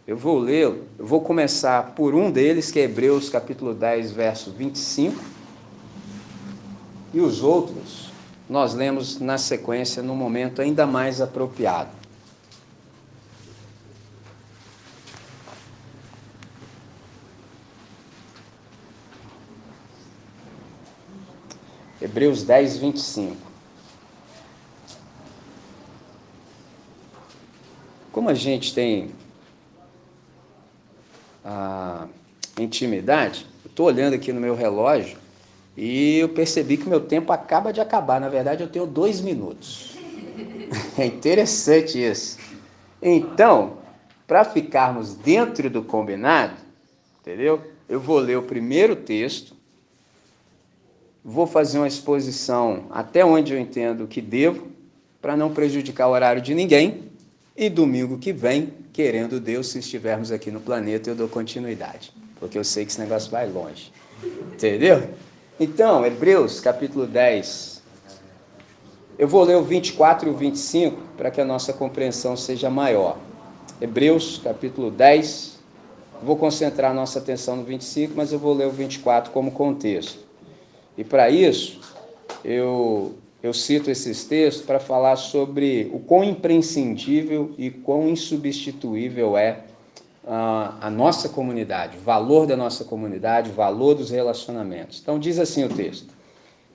Eu vou ler, eu vou começar por um deles, que é Hebreus capítulo 10, verso 25. E os outros nós lemos na sequência num momento ainda mais apropriado. Hebreus 10, 25. Como a gente tem a intimidade, estou olhando aqui no meu relógio e eu percebi que meu tempo acaba de acabar. Na verdade, eu tenho dois minutos. (laughs) É interessante isso. Então, para ficarmos dentro do combinado, entendeu? Eu vou ler o primeiro texto vou fazer uma exposição até onde eu entendo que devo, para não prejudicar o horário de ninguém. E domingo que vem, querendo Deus, se estivermos aqui no planeta, eu dou continuidade, porque eu sei que esse negócio vai longe. Entendeu? Então, Hebreus capítulo 10. Eu vou ler o 24 e o 25 para que a nossa compreensão seja maior. Hebreus capítulo 10. Vou concentrar nossa atenção no 25, mas eu vou ler o 24 como contexto. E para isso, eu, eu cito esses textos para falar sobre o quão imprescindível e quão insubstituível é a, a nossa comunidade, valor da nossa comunidade, valor dos relacionamentos. Então, diz assim o texto: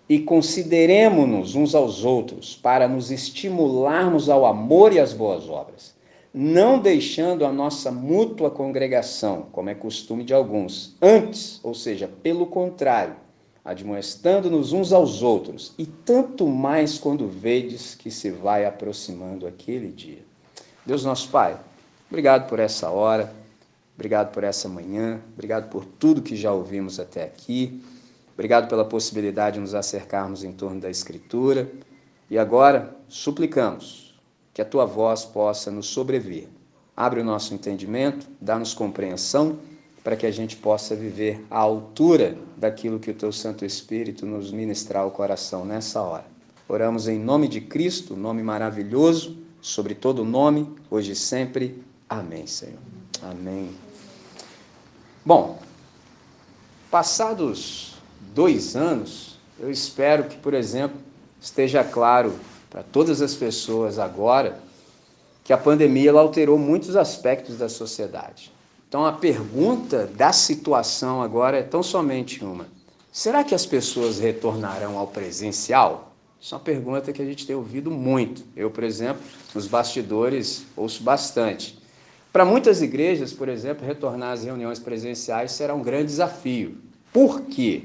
E consideremos-nos uns aos outros para nos estimularmos ao amor e às boas obras, não deixando a nossa mútua congregação, como é costume de alguns, antes, ou seja, pelo contrário admoestando-nos uns aos outros, e tanto mais quando vedes que se vai aproximando aquele dia. Deus nosso Pai, obrigado por essa hora, obrigado por essa manhã, obrigado por tudo que já ouvimos até aqui, obrigado pela possibilidade de nos acercarmos em torno da Escritura, e agora suplicamos que a tua voz possa nos sobreviver. Abre o nosso entendimento, dá-nos compreensão para que a gente possa viver à altura daquilo que o teu Santo Espírito nos ministrar ao coração nessa hora. Oramos em nome de Cristo, nome maravilhoso, sobre todo nome, hoje e sempre. Amém, Senhor. Amém. Bom, passados dois anos, eu espero que, por exemplo, esteja claro para todas as pessoas agora que a pandemia ela alterou muitos aspectos da sociedade. Então a pergunta da situação agora é tão somente uma: será que as pessoas retornarão ao presencial? Isso é uma pergunta que a gente tem ouvido muito. Eu, por exemplo, nos bastidores ouço bastante. Para muitas igrejas, por exemplo, retornar às reuniões presenciais será um grande desafio. Por quê?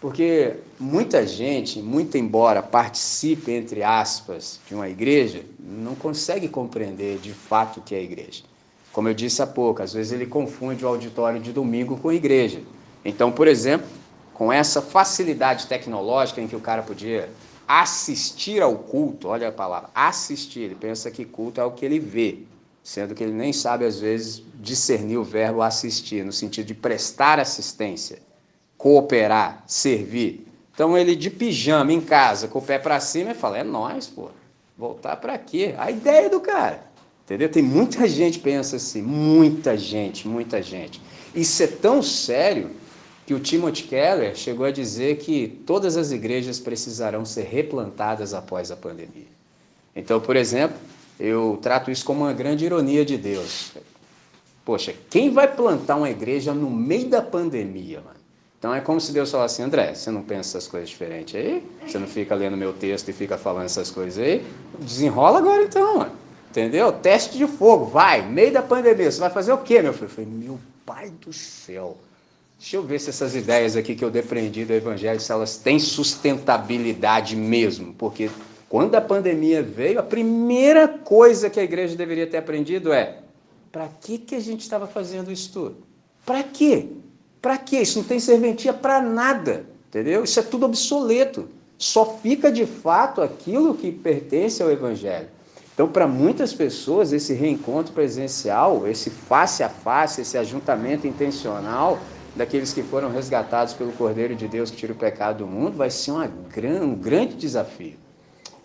Porque muita gente, muito embora participe, entre aspas, de uma igreja, não consegue compreender de fato o que é igreja. Como eu disse há pouco, às vezes ele confunde o auditório de domingo com igreja. Então, por exemplo, com essa facilidade tecnológica em que o cara podia assistir ao culto, olha a palavra, assistir, ele pensa que culto é o que ele vê, sendo que ele nem sabe, às vezes, discernir o verbo assistir, no sentido de prestar assistência, cooperar, servir. Então ele de pijama em casa, com o pé para cima, e fala: é nós, pô, voltar para quê? A ideia do cara. Entendeu? Tem muita gente que pensa assim, muita gente, muita gente. Isso é tão sério que o Timothy Keller chegou a dizer que todas as igrejas precisarão ser replantadas após a pandemia. Então, por exemplo, eu trato isso como uma grande ironia de Deus. Poxa, quem vai plantar uma igreja no meio da pandemia, mano? Então é como se Deus falasse André, você não pensa essas coisas diferentes aí? Você não fica lendo meu texto e fica falando essas coisas aí? Desenrola agora então, mano. Entendeu? Teste de fogo, vai, meio da pandemia, você vai fazer o quê, meu filho? Eu falei, meu pai do céu. Deixa eu ver se essas ideias aqui que eu depreendi do Evangelho, se elas têm sustentabilidade mesmo. Porque quando a pandemia veio, a primeira coisa que a igreja deveria ter aprendido é: para que, que a gente estava fazendo isso tudo? Para quê? Para quê? Isso não tem serventia para nada, entendeu? Isso é tudo obsoleto. Só fica de fato aquilo que pertence ao Evangelho. Então, para muitas pessoas, esse reencontro presencial, esse face a face, esse ajuntamento intencional daqueles que foram resgatados pelo Cordeiro de Deus que tira o pecado do mundo, vai ser uma, um grande desafio.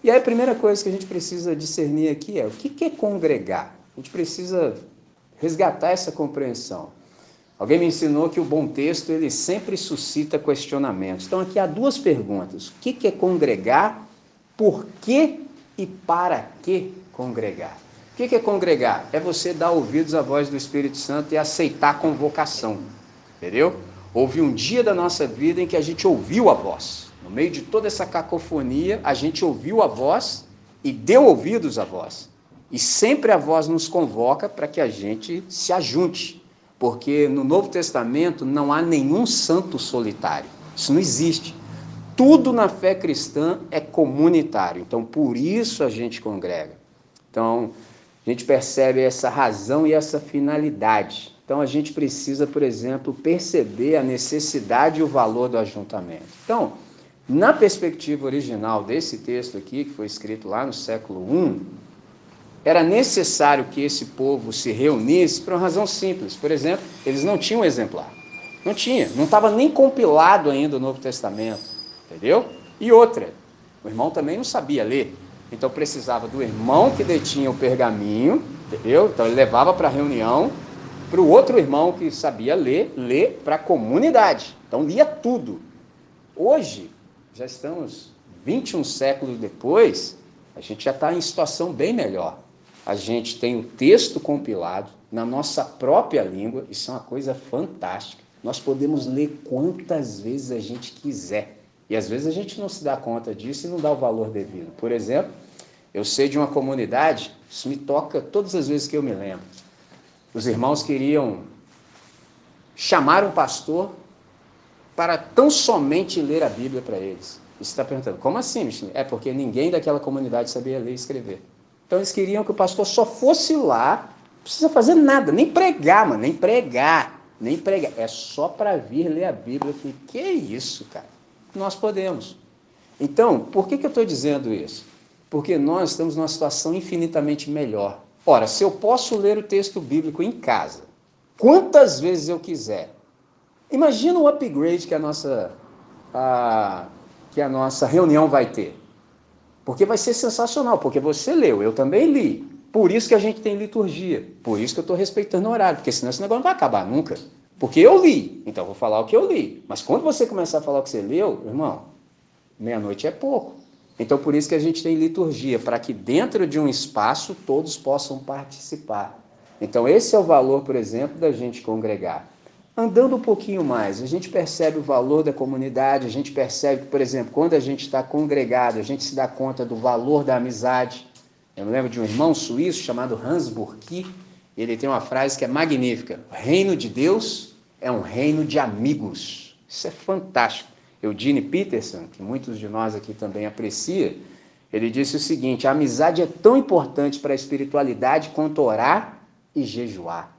E aí a primeira coisa que a gente precisa discernir aqui é o que é congregar? A gente precisa resgatar essa compreensão. Alguém me ensinou que o bom texto ele sempre suscita questionamentos. Então aqui há duas perguntas: o que é congregar? Por que e para que congregar? O que é congregar? É você dar ouvidos à voz do Espírito Santo e aceitar a convocação. Entendeu? Houve um dia da nossa vida em que a gente ouviu a voz. No meio de toda essa cacofonia, a gente ouviu a voz e deu ouvidos à voz. E sempre a voz nos convoca para que a gente se ajunte. Porque no Novo Testamento não há nenhum santo solitário. Isso não existe. Tudo na fé cristã é comunitário. Então, por isso a gente congrega. Então, a gente percebe essa razão e essa finalidade. Então, a gente precisa, por exemplo, perceber a necessidade e o valor do ajuntamento. Então, na perspectiva original desse texto aqui, que foi escrito lá no século I, era necessário que esse povo se reunisse por uma razão simples. Por exemplo, eles não tinham exemplar. Não tinha, não estava nem compilado ainda o Novo Testamento. Entendeu? E outra, o irmão também não sabia ler. Então precisava do irmão que detinha o pergaminho, entendeu? Então ele levava para a reunião, para o outro irmão que sabia ler, ler para a comunidade. Então lia tudo. Hoje, já estamos 21 séculos depois, a gente já está em situação bem melhor. A gente tem o texto compilado na nossa própria língua, isso é uma coisa fantástica. Nós podemos ler quantas vezes a gente quiser. E às vezes a gente não se dá conta disso e não dá o valor devido. Por exemplo, eu sei de uma comunidade, isso me toca todas as vezes que eu me lembro. Os irmãos queriam chamar um pastor para tão somente ler a Bíblia para eles. E você está perguntando, como assim, Michel? É porque ninguém daquela comunidade sabia ler e escrever. Então eles queriam que o pastor só fosse lá, não precisa fazer nada, nem pregar, mano, nem pregar, nem pregar. É só para vir ler a Bíblia. Eu falei, que isso, cara? nós podemos. Então, por que, que eu estou dizendo isso? Porque nós estamos numa situação infinitamente melhor. Ora, se eu posso ler o texto bíblico em casa, quantas vezes eu quiser, imagina o upgrade que a nossa, a, que a nossa reunião vai ter. Porque vai ser sensacional, porque você leu, eu também li. Por isso que a gente tem liturgia. Por isso que eu estou respeitando o horário, porque senão esse negócio não vai acabar nunca. Porque eu li, então vou falar o que eu li. Mas quando você começar a falar o que você leu, irmão, meia-noite é pouco. Então por isso que a gente tem liturgia, para que dentro de um espaço todos possam participar. Então esse é o valor, por exemplo, da gente congregar. Andando um pouquinho mais, a gente percebe o valor da comunidade, a gente percebe que, por exemplo, quando a gente está congregado, a gente se dá conta do valor da amizade. Eu me lembro de um irmão suíço chamado Hans Burki, ele tem uma frase que é magnífica: o reino de Deus é um reino de amigos. Isso é fantástico. Eugene Peterson, que muitos de nós aqui também aprecia, ele disse o seguinte: a amizade é tão importante para a espiritualidade quanto orar e jejuar.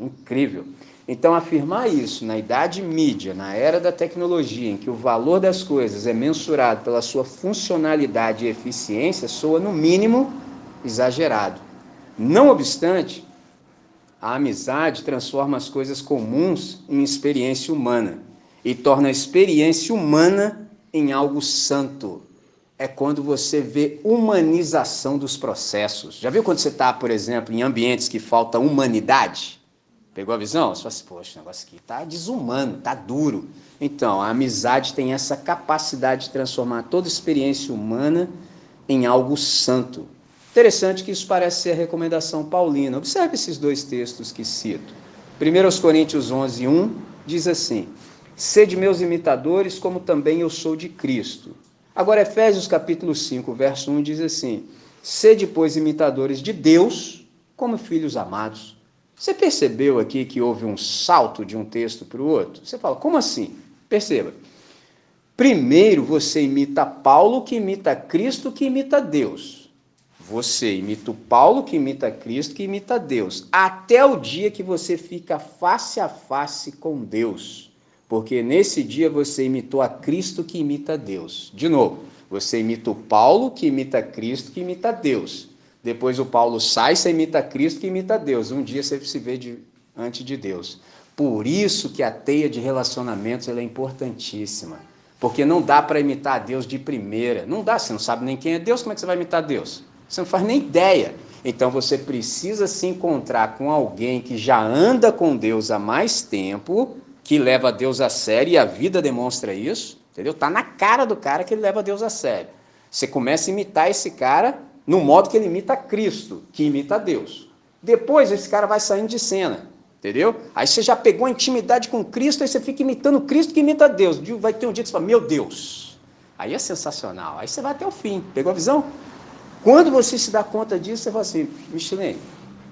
Incrível. Então, afirmar isso na idade mídia, na era da tecnologia, em que o valor das coisas é mensurado pela sua funcionalidade e eficiência, soa, no mínimo, exagerado. Não obstante, a amizade transforma as coisas comuns em experiência humana e torna a experiência humana em algo santo. É quando você vê humanização dos processos. Já viu quando você está, por exemplo, em ambientes que falta humanidade? Pegou a visão? Você fala assim, poxa, o negócio aqui está desumano, está duro. Então, a amizade tem essa capacidade de transformar toda experiência humana em algo santo. Interessante que isso parece ser a recomendação paulina. Observe esses dois textos que cito. 1 Coríntios 11, 1 diz assim: Sede meus imitadores, como também eu sou de Cristo. Agora, Efésios capítulo 5, verso 1 diz assim: Sede, pois, imitadores de Deus, como filhos amados. Você percebeu aqui que houve um salto de um texto para o outro? Você fala, como assim? Perceba. Primeiro você imita Paulo, que imita Cristo, que imita Deus. Você imita o Paulo, que imita Cristo, que imita Deus. Até o dia que você fica face a face com Deus. Porque nesse dia você imitou a Cristo, que imita Deus. De novo, você imita o Paulo, que imita Cristo, que imita Deus. Depois o Paulo sai, você imita Cristo que imita Deus. Um dia você se vê diante de Deus. Por isso que a teia de relacionamentos é importantíssima. Porque não dá para imitar Deus de primeira. Não dá, você não sabe nem quem é Deus, como é que você vai imitar Deus? Você não faz nem ideia. Então você precisa se encontrar com alguém que já anda com Deus há mais tempo, que leva Deus a sério e a vida demonstra isso, entendeu? Tá na cara do cara que ele leva Deus a sério. Você começa a imitar esse cara no modo que ele imita Cristo, que imita Deus. Depois esse cara vai saindo de cena, entendeu? Aí você já pegou a intimidade com Cristo, aí você fica imitando Cristo que imita Deus. Vai ter um dia que você fala, meu Deus. Aí é sensacional. Aí você vai até o fim. Pegou a visão? Quando você se dá conta disso, você fala assim, Michelin,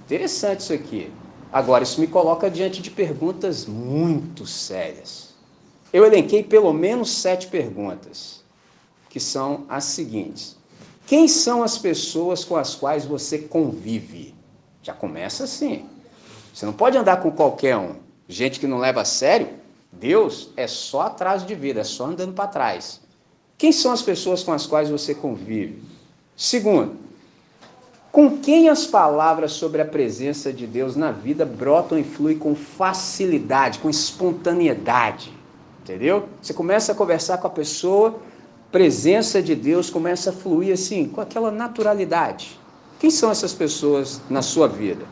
interessante isso aqui. Agora, isso me coloca diante de perguntas muito sérias. Eu elenquei pelo menos sete perguntas, que são as seguintes. Quem são as pessoas com as quais você convive? Já começa assim. Você não pode andar com qualquer um. Gente que não leva a sério, Deus é só atraso de vida, é só andando para trás. Quem são as pessoas com as quais você convive? Segundo, com quem as palavras sobre a presença de Deus na vida brotam e fluem com facilidade, com espontaneidade? Entendeu? Você começa a conversar com a pessoa presença de Deus começa a fluir assim, com aquela naturalidade. Quem são essas pessoas na sua vida?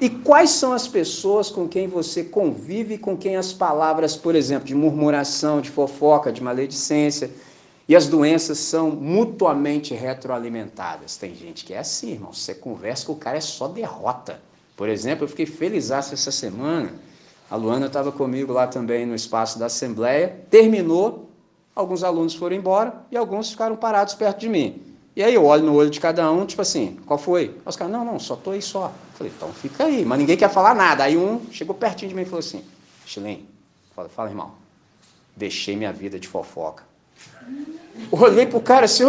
E quais são as pessoas com quem você convive, com quem as palavras, por exemplo, de murmuração, de fofoca, de maledicência e as doenças são mutuamente retroalimentadas? Tem gente que é assim, irmão. Você conversa com o cara, é só derrota. Por exemplo, eu fiquei feliz essa semana. A Luana estava comigo lá também no espaço da Assembleia. Terminou, alguns alunos foram embora e alguns ficaram parados perto de mim. E aí eu olho no olho de cada um, tipo assim, qual foi? Os caras, não, não, só tô aí só. Falei, então fica aí, mas ninguém quer falar nada. Aí um chegou pertinho de mim e falou assim, Chilen, fala, fala, irmão, deixei minha vida de fofoca. Olhei pro cara assim,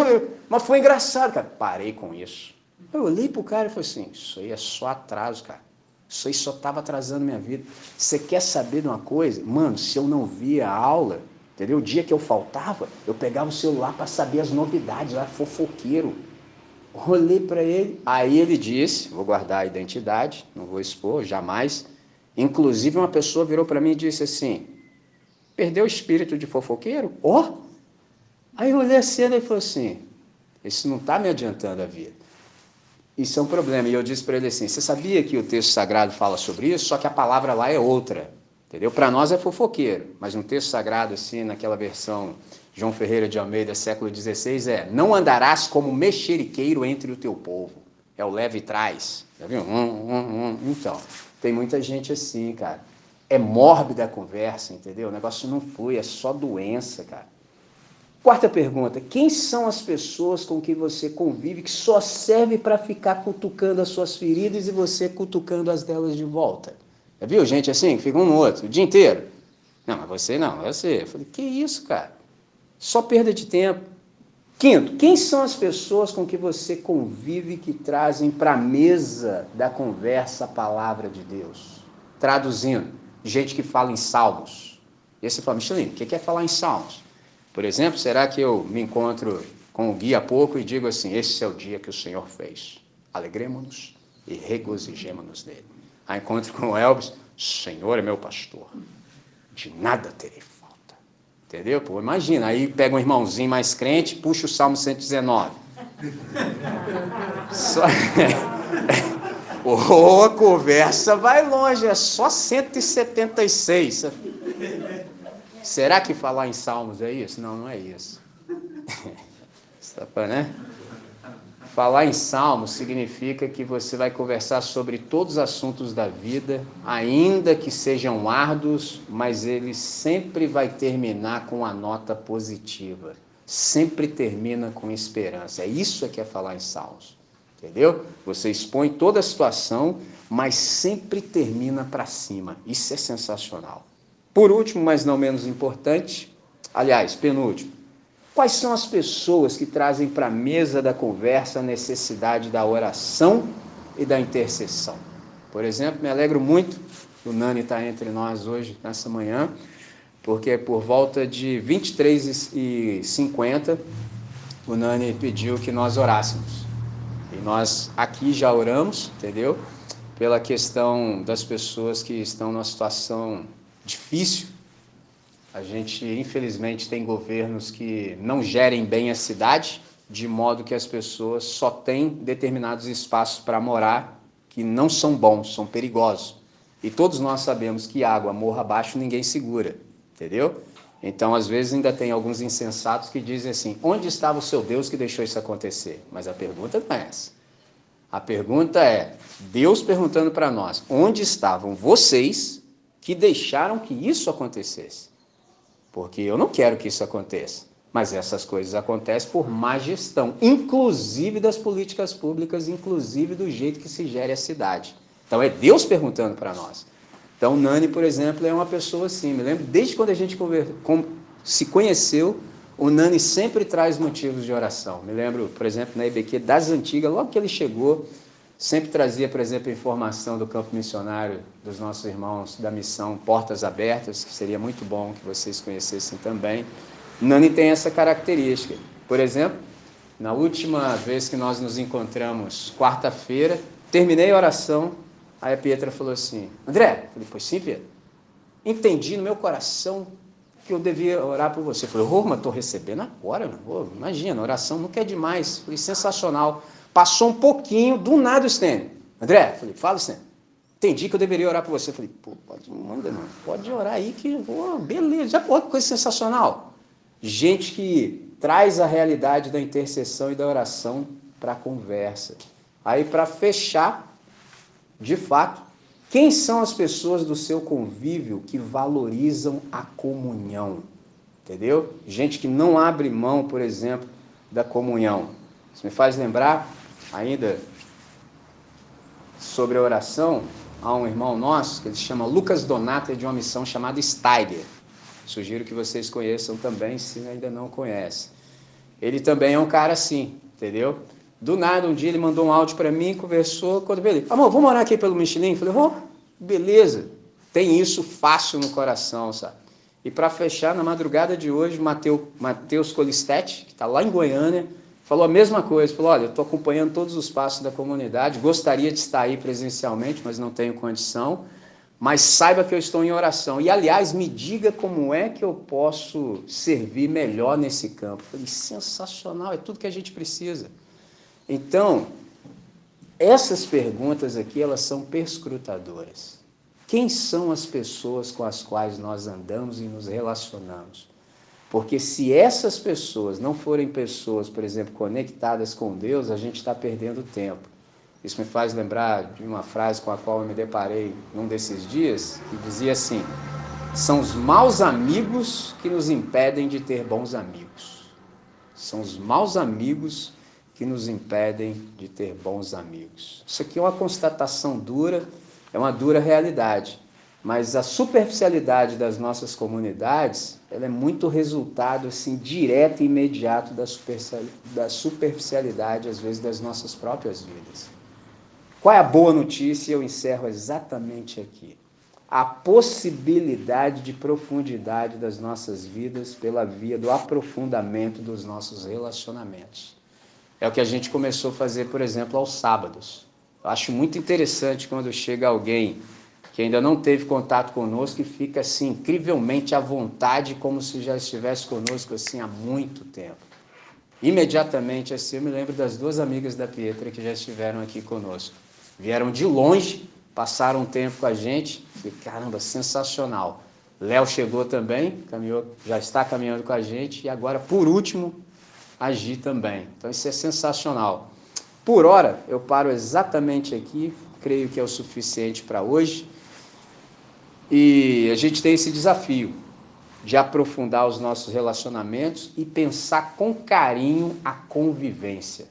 mas foi engraçado, cara. Parei com isso. Eu olhei pro cara e falei assim, isso aí é só atraso, cara. Isso aí só estava atrasando minha vida. Você quer saber de uma coisa? Mano, se eu não via a aula, Entendeu? O dia que eu faltava, eu pegava o celular para saber as novidades, era fofoqueiro. Olhei para ele, aí ele disse, vou guardar a identidade, não vou expor, jamais. Inclusive uma pessoa virou para mim e disse assim, perdeu o espírito de fofoqueiro? Ó! Oh! Aí eu olhei a cena e falei assim, isso não está me adiantando a vida. Isso é um problema. E eu disse para ele assim, você sabia que o texto sagrado fala sobre isso? Só que a palavra lá é outra. Entendeu? Para nós é fofoqueiro, mas um texto sagrado assim, naquela versão João Ferreira de Almeida, século XVI, é: Não andarás como mexeriqueiro entre o teu povo. É o leve e traz. Hum, hum, hum. Então, tem muita gente assim, cara. É mórbida a conversa, entendeu? O negócio não foi, é só doença, cara. Quarta pergunta: quem são as pessoas com que você convive que só serve para ficar cutucando as suas feridas e você cutucando as delas de volta? Já viu gente assim, que fica um no outro, o dia inteiro? Não, mas você não, é você. Eu falei, que isso, cara? Só perda de tempo. Quinto, quem são as pessoas com que você convive que trazem para a mesa da conversa a palavra de Deus? Traduzindo, gente que fala em salmos. E aí você fala, Michelin, o que é falar em salmos? Por exemplo, será que eu me encontro com o guia há pouco e digo assim: Esse é o dia que o Senhor fez. Alegremos-nos e regozijemos-nos nele. Aí encontro com o Elvis: Senhor é meu pastor, de nada terei falta. Entendeu? Pô, imagina, aí pega um irmãozinho mais crente, puxa o Salmo 119. (laughs) Só... (laughs) oh, a conversa vai longe, é só 176. Será que falar em salmos é isso? Não, não é isso. (laughs) né? Falar em salmos significa que você vai conversar sobre todos os assuntos da vida, ainda que sejam árduos, mas ele sempre vai terminar com a nota positiva. Sempre termina com esperança. É isso que é falar em salmos. Entendeu? Você expõe toda a situação, mas sempre termina para cima. Isso é sensacional. Por último, mas não menos importante, aliás, penúltimo, quais são as pessoas que trazem para a mesa da conversa a necessidade da oração e da intercessão? Por exemplo, me alegro muito que o Nani está entre nós hoje, nessa manhã, porque por volta de 23 e 50 o Nani pediu que nós orássemos. E nós aqui já oramos, entendeu? Pela questão das pessoas que estão numa situação difícil. A gente, infelizmente, tem governos que não gerem bem a cidade, de modo que as pessoas só têm determinados espaços para morar que não são bons, são perigosos. E todos nós sabemos que água morra abaixo ninguém segura, entendeu? Então, às vezes, ainda tem alguns insensatos que dizem assim: onde estava o seu Deus que deixou isso acontecer? Mas a pergunta não é essa. A pergunta é: Deus perguntando para nós, onde estavam vocês que deixaram que isso acontecesse. Porque eu não quero que isso aconteça. Mas essas coisas acontecem por má gestão, inclusive das políticas públicas, inclusive do jeito que se gere a cidade. Então é Deus perguntando para nós. Então Nani, por exemplo, é uma pessoa assim. Me lembro, desde quando a gente se conheceu, o Nani sempre traz motivos de oração. Me lembro, por exemplo, na IBQ das antigas, logo que ele chegou, Sempre trazia, por exemplo, informação do campo missionário dos nossos irmãos da missão Portas Abertas, que seria muito bom que vocês conhecessem também. Nani tem essa característica. Por exemplo, na última vez que nós nos encontramos, quarta-feira, terminei a oração, aí a Pietra falou assim, André, falei, pois sim, Pietra, entendi no meu coração que eu devia orar por você. Eu falei, ô, mas estou recebendo agora, oh, imagina, oração nunca é demais. Falei, sensacional. Passou um pouquinho, do nada o Stênio. André, falei, fala, Stênio. Entendi que eu deveria orar por você. Falei, pô, pode, manda, não. Pode orar aí que, pô, beleza. Já pode, coisa sensacional. Gente que traz a realidade da intercessão e da oração para a conversa. Aí, para fechar, de fato, quem são as pessoas do seu convívio que valorizam a comunhão? Entendeu? Gente que não abre mão, por exemplo, da comunhão. Isso me faz lembrar ainda sobre a oração, há um irmão nosso que se chama Lucas Donato, de uma missão chamada Steiger. Sugiro que vocês conheçam também, se ainda não conhecem. Ele também é um cara assim, entendeu? Do nada, um dia ele mandou um áudio para mim, conversou, quando ele, amor, vamos orar aqui pelo Michelin? Falei, oh, beleza, tem isso fácil no coração, sabe? E para fechar, na madrugada de hoje, Mateus, Mateus Colistete, que está lá em Goiânia, falou a mesma coisa, falou, olha, eu estou acompanhando todos os passos da comunidade, gostaria de estar aí presencialmente, mas não tenho condição, mas saiba que eu estou em oração. E, aliás, me diga como é que eu posso servir melhor nesse campo. Falei, sensacional, é tudo que a gente precisa. Então, essas perguntas aqui, elas são perscrutadoras. Quem são as pessoas com as quais nós andamos e nos relacionamos? Porque se essas pessoas não forem pessoas, por exemplo, conectadas com Deus, a gente está perdendo tempo. Isso me faz lembrar de uma frase com a qual eu me deparei num desses dias, que dizia assim: são os maus amigos que nos impedem de ter bons amigos. São os maus amigos que nos impedem de ter bons amigos. Isso aqui é uma constatação dura, é uma dura realidade. Mas a superficialidade das nossas comunidades, ela é muito resultado assim direto e imediato da superficialidade às vezes das nossas próprias vidas. Qual é a boa notícia? Eu encerro exatamente aqui. a possibilidade de profundidade das nossas vidas pela via do aprofundamento dos nossos relacionamentos. É o que a gente começou a fazer, por exemplo, aos sábados. Eu acho muito interessante quando chega alguém que ainda não teve contato conosco e fica assim incrivelmente à vontade, como se já estivesse conosco assim há muito tempo. Imediatamente assim eu me lembro das duas amigas da Pietra que já estiveram aqui conosco. Vieram de longe passaram um tempo com a gente, e caramba, sensacional. Léo chegou também, caminhou, já está caminhando com a gente, e agora, por último, a Gi também. Então isso é sensacional. Por hora, eu paro exatamente aqui, creio que é o suficiente para hoje. E a gente tem esse desafio de aprofundar os nossos relacionamentos e pensar com carinho a convivência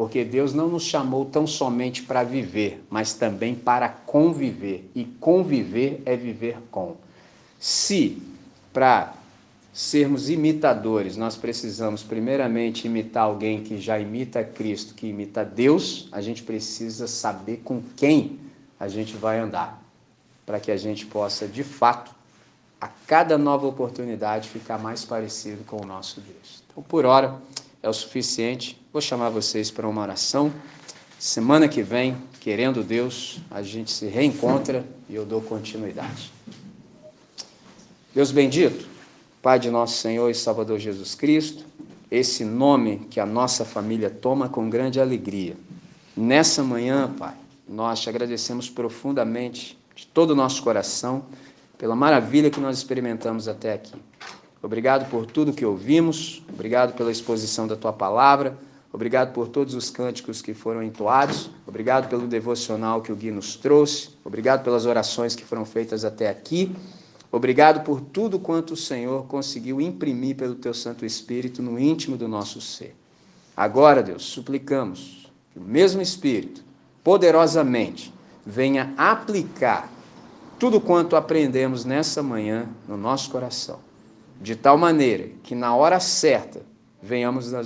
porque Deus não nos chamou tão somente para viver, mas também para conviver. E conviver é viver com. Se para sermos imitadores nós precisamos primeiramente imitar alguém que já imita Cristo, que imita Deus, a gente precisa saber com quem a gente vai andar, para que a gente possa de fato a cada nova oportunidade ficar mais parecido com o nosso Deus. Então, por hora, é o suficiente. Vou chamar vocês para uma oração. Semana que vem, querendo Deus, a gente se reencontra e eu dou continuidade. Deus bendito, Pai de nosso Senhor e Salvador Jesus Cristo, esse nome que a nossa família toma com grande alegria. Nessa manhã, Pai, nós te agradecemos profundamente, de todo o nosso coração, pela maravilha que nós experimentamos até aqui. Obrigado por tudo que ouvimos, obrigado pela exposição da tua palavra, obrigado por todos os cânticos que foram entoados, obrigado pelo devocional que o Gui nos trouxe, obrigado pelas orações que foram feitas até aqui, obrigado por tudo quanto o Senhor conseguiu imprimir pelo teu Santo Espírito no íntimo do nosso ser. Agora, Deus, suplicamos que o mesmo Espírito, poderosamente, venha aplicar tudo quanto aprendemos nessa manhã no nosso coração de tal maneira que na hora certa venhamos a,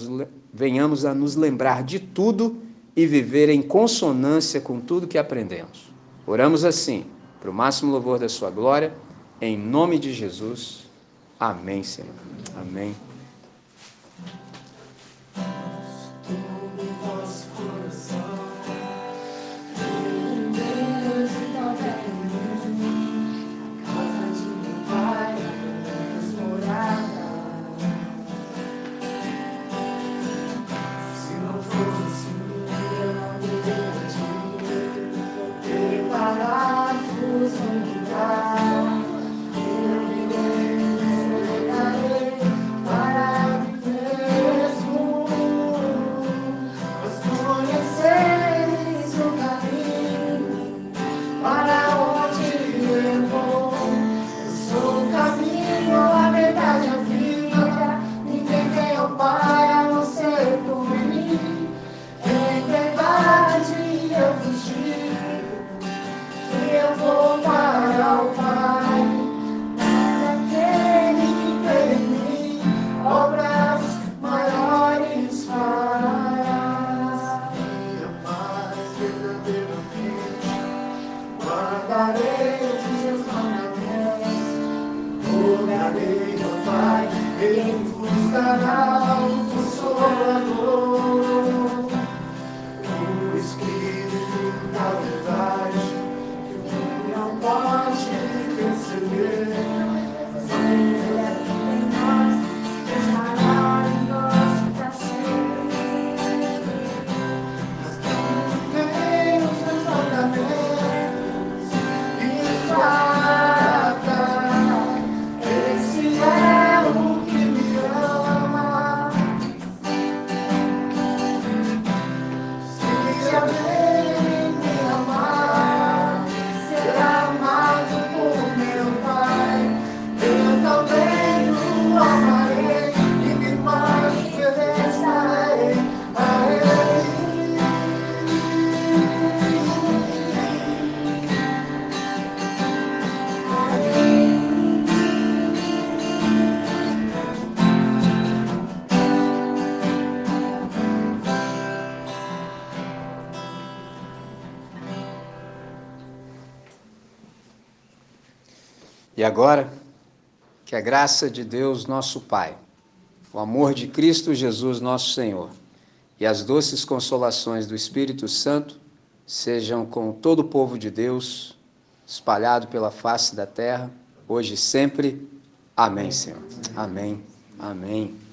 venhamos a nos lembrar de tudo e viver em consonância com tudo que aprendemos. Oramos assim, para o máximo louvor da Sua glória, em nome de Jesus. Amém, Senhor. Amém. Agora, que a graça de Deus, nosso Pai, o amor de Cristo Jesus, nosso Senhor, e as doces consolações do Espírito Santo sejam com todo o povo de Deus, espalhado pela face da terra, hoje e sempre. Amém, Senhor. Amém. Amém.